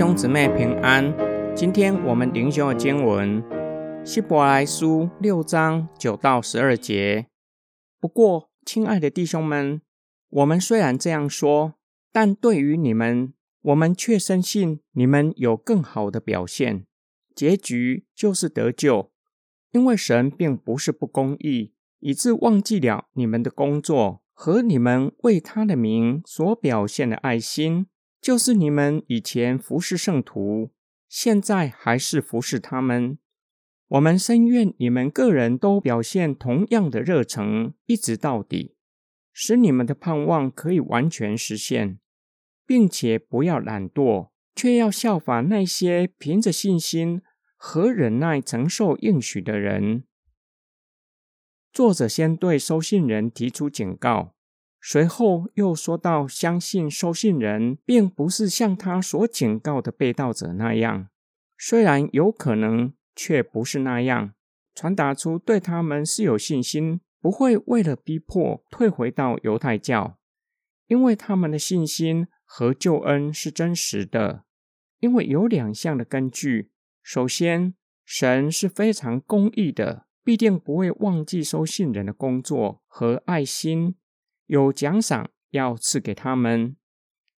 兄姊妹平安。今天我们灵修的经文《希伯来书》六章九到十二节。不过，亲爱的弟兄们，我们虽然这样说，但对于你们，我们却深信你们有更好的表现，结局就是得救。因为神并不是不公义，以致忘记了你们的工作和你们为他的名所表现的爱心。就是你们以前服侍圣徒，现在还是服侍他们。我们深愿你们个人都表现同样的热诚，一直到底，使你们的盼望可以完全实现，并且不要懒惰，却要效法那些凭着信心和忍耐承受应许的人。作者先对收信人提出警告。随后又说到，相信收信人并不是像他所警告的被盗者那样，虽然有可能，却不是那样。传达出对他们是有信心，不会为了逼迫退回到犹太教，因为他们的信心和救恩是真实的。因为有两项的根据：首先，神是非常公义的，必定不会忘记收信人的工作和爱心。有奖赏要赐给他们。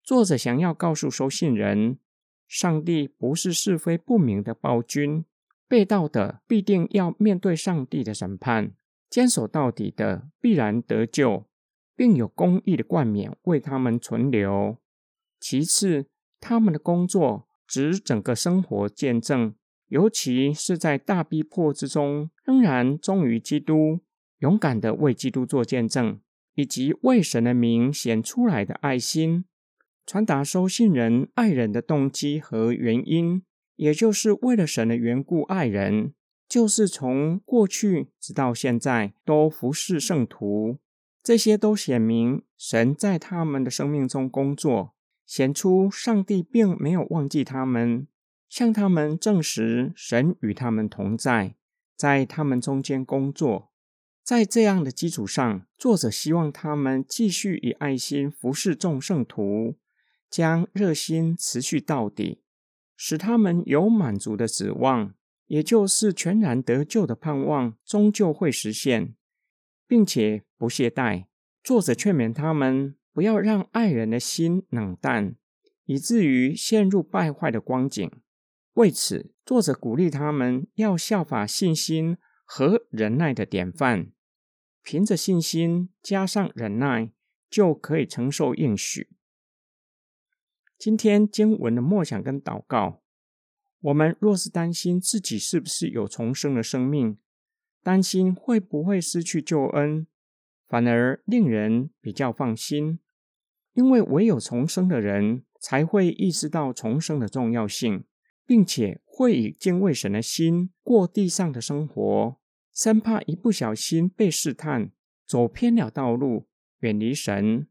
作者想要告诉收信人，上帝不是是非不明的暴君，被盗的必定要面对上帝的审判，坚守到底的必然得救，并有公义的冠冕为他们存留。其次，他们的工作指整个生活见证，尤其是在大逼迫之中，仍然忠于基督，勇敢的为基督做见证。以及为神的名显出来的爱心，传达收信人爱人的动机和原因，也就是为了神的缘故爱人，就是从过去直到现在都服侍圣徒。这些都显明神在他们的生命中工作，显出上帝并没有忘记他们，向他们证实神与他们同在，在他们中间工作。在这样的基础上，作者希望他们继续以爱心服侍众圣徒，将热心持续到底，使他们有满足的指望，也就是全然得救的盼望，终究会实现，并且不懈怠。作者劝勉他们不要让爱人的心冷淡，以至于陷入败坏的光景。为此，作者鼓励他们要效法信心。和忍耐的典范，凭着信心加上忍耐，就可以承受应许。今天经文的默想跟祷告，我们若是担心自己是不是有重生的生命，担心会不会失去救恩，反而令人比较放心，因为唯有重生的人才会意识到重生的重要性，并且会以敬畏神的心过地上的生活。生怕一不小心被试探，走偏了道路，远离神；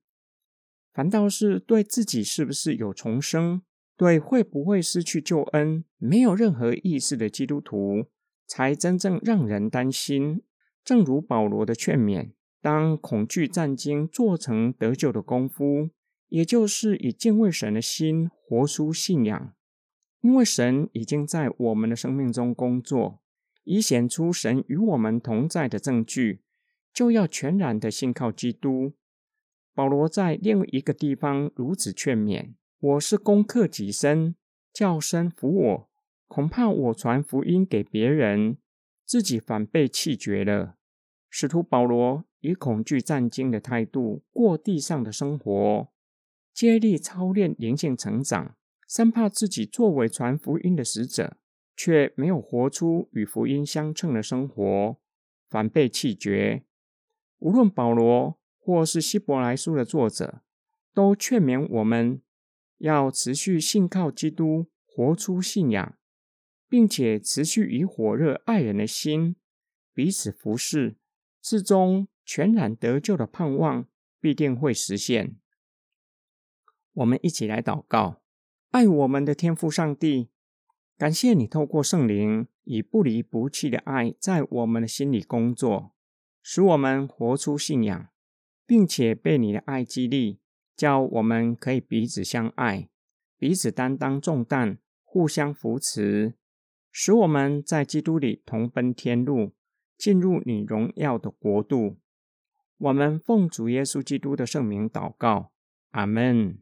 反倒是对自己是不是有重生，对会不会失去救恩，没有任何意识的基督徒，才真正让人担心。正如保罗的劝勉：当恐惧战经做成得救的功夫，也就是以敬畏神的心活出信仰，因为神已经在我们的生命中工作。以显出神与我们同在的证据，就要全然的信靠基督。保罗在另一个地方如此劝勉：“我是攻克己身，叫身服我。恐怕我传福音给别人，自己反被弃绝了。”使徒保罗以恐惧战惊的态度过地上的生活，接力操练灵性成长，生怕自己作为传福音的使者。却没有活出与福音相称的生活，反被弃绝。无论保罗或是希伯来书的作者，都劝勉我们要持续信靠基督，活出信仰，并且持续以火热爱人的心彼此服侍，至终全然得救的盼望必定会实现。我们一起来祷告：爱我们的天父上帝。感谢你透过圣灵以不离不弃的爱在我们的心里工作，使我们活出信仰，并且被你的爱激励，叫我们可以彼此相爱，彼此担当重担，互相扶持，使我们在基督里同奔天路，进入你荣耀的国度。我们奉主耶稣基督的圣名祷告，阿门。